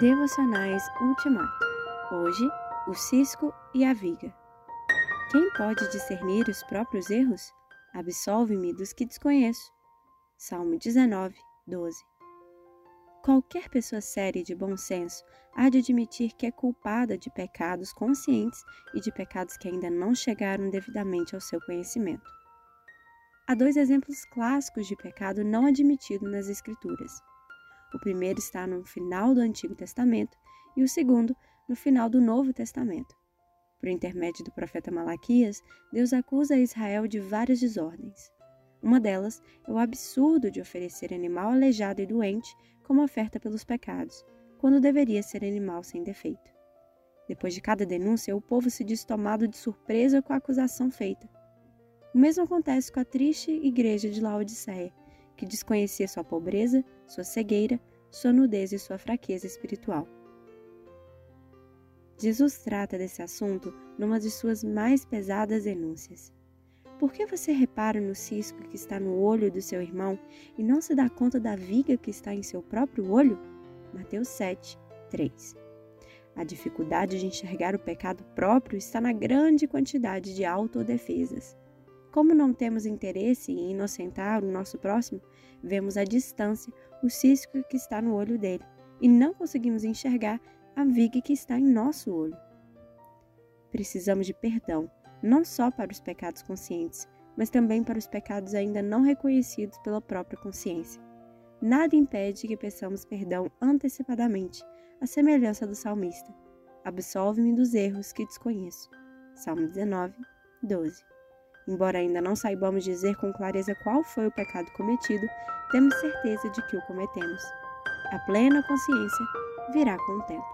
Devocionais Ultimato. Hoje, o cisco e a viga. Quem pode discernir os próprios erros? Absolve-me dos que desconheço. Salmo 19, 12. Qualquer pessoa séria e de bom senso há de admitir que é culpada de pecados conscientes e de pecados que ainda não chegaram devidamente ao seu conhecimento. Há dois exemplos clássicos de pecado não admitido nas Escrituras. O primeiro está no final do Antigo Testamento e o segundo no final do Novo Testamento. Por intermédio do profeta Malaquias, Deus acusa Israel de várias desordens. Uma delas é o absurdo de oferecer animal aleijado e doente como oferta pelos pecados, quando deveria ser animal sem defeito. Depois de cada denúncia, o povo se diz tomado de surpresa com a acusação feita. O mesmo acontece com a triste igreja de Laodiceia, que desconhecia sua pobreza, sua cegueira, sua nudez e sua fraqueza espiritual. Jesus trata desse assunto numa de suas mais pesadas denúncias. Por que você repara no cisco que está no olho do seu irmão e não se dá conta da viga que está em seu próprio olho? Mateus 7, 3. A dificuldade de enxergar o pecado próprio está na grande quantidade de autodefesas. Como não temos interesse em inocentar o nosso próximo, vemos à distância o cisco que está no olho dele e não conseguimos enxergar a viga que está em nosso olho. Precisamos de perdão, não só para os pecados conscientes, mas também para os pecados ainda não reconhecidos pela própria consciência. Nada impede que peçamos perdão antecipadamente, à semelhança do salmista. Absolve-me dos erros que desconheço. Salmo 19, 12. Embora ainda não saibamos dizer com clareza qual foi o pecado cometido, temos certeza de que o cometemos. A plena consciência virá com o tempo.